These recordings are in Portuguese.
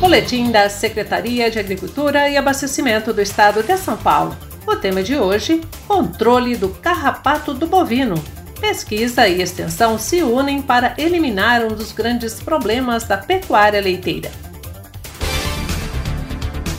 Boletim da Secretaria de Agricultura e Abastecimento do Estado de São Paulo. O tema de hoje: controle do carrapato do bovino. Pesquisa e extensão se unem para eliminar um dos grandes problemas da pecuária leiteira.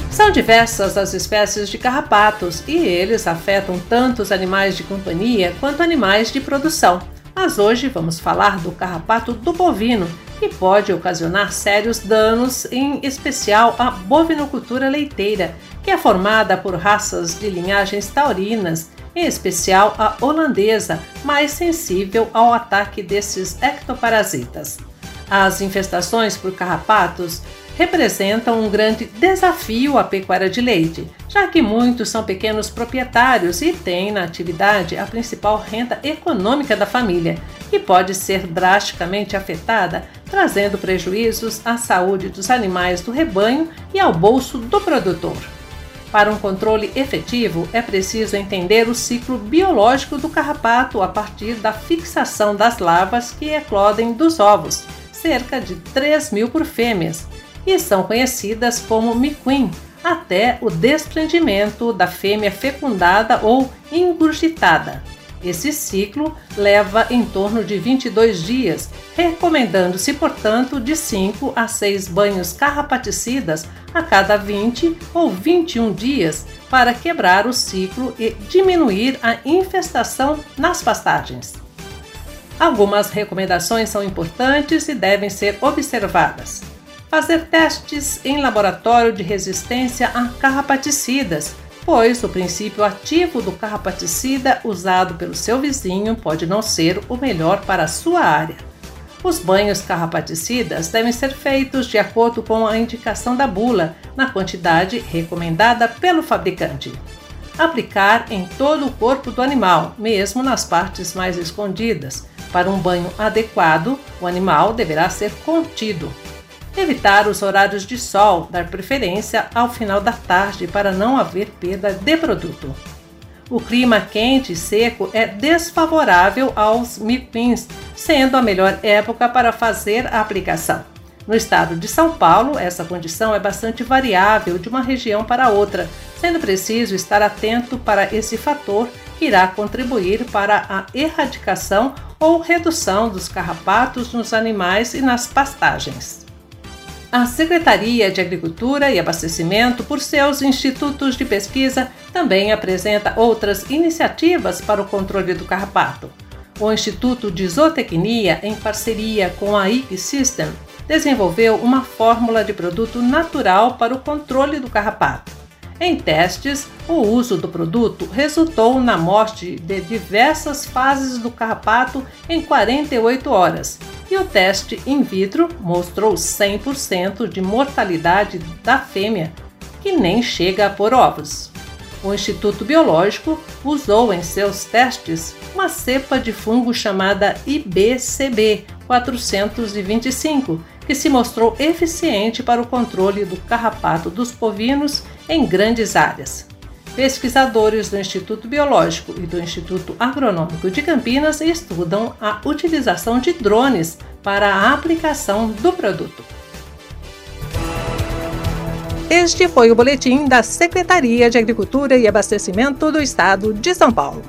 São diversas as espécies de carrapatos e eles afetam tanto os animais de companhia quanto animais de produção. Mas hoje vamos falar do carrapato do bovino, pode ocasionar sérios danos, em especial à bovinocultura leiteira, que é formada por raças de linhagens taurinas, em especial a holandesa, mais sensível ao ataque desses ectoparasitas. As infestações por carrapatos representam um grande desafio à pecuária de leite, já que muitos são pequenos proprietários e têm na atividade a principal renda econômica da família, que pode ser drasticamente afetada, trazendo prejuízos à saúde dos animais do rebanho e ao bolso do produtor. Para um controle efetivo, é preciso entender o ciclo biológico do carrapato a partir da fixação das larvas que eclodem dos ovos, cerca de 3 mil por fêmeas, e são conhecidas como miquim, até o desprendimento da fêmea fecundada ou ingurgitada. Esse ciclo leva em torno de 22 dias, recomendando-se, portanto, de 5 a 6 banhos carrapaticidas a cada 20 ou 21 dias para quebrar o ciclo e diminuir a infestação nas pastagens. Algumas recomendações são importantes e devem ser observadas fazer testes em laboratório de resistência a carrapaticidas, pois o princípio ativo do carrapaticida usado pelo seu vizinho pode não ser o melhor para a sua área. Os banhos carrapaticidas devem ser feitos de acordo com a indicação da bula, na quantidade recomendada pelo fabricante. Aplicar em todo o corpo do animal, mesmo nas partes mais escondidas. Para um banho adequado, o animal deverá ser contido, Evitar os horários de sol, dar preferência ao final da tarde para não haver perda de produto. O clima quente e seco é desfavorável aos mipins, sendo a melhor época para fazer a aplicação. No estado de São Paulo, essa condição é bastante variável de uma região para outra, sendo preciso estar atento para esse fator que irá contribuir para a erradicação ou redução dos carrapatos nos animais e nas pastagens. A Secretaria de Agricultura e Abastecimento, por seus institutos de pesquisa, também apresenta outras iniciativas para o controle do carrapato. O Instituto de Zootecnia, em parceria com a IC System, desenvolveu uma fórmula de produto natural para o controle do carrapato. Em testes, o uso do produto resultou na morte de diversas fases do carrapato em 48 horas, e o teste in vitro mostrou 100% de mortalidade da fêmea, que nem chega a pôr ovos. O Instituto Biológico usou em seus testes uma cepa de fungo chamada IBCB 425, que se mostrou eficiente para o controle do carrapato dos bovinos em grandes áreas. Pesquisadores do Instituto Biológico e do Instituto Agronômico de Campinas estudam a utilização de drones para a aplicação do produto. Este foi o boletim da Secretaria de Agricultura e Abastecimento do Estado de São Paulo.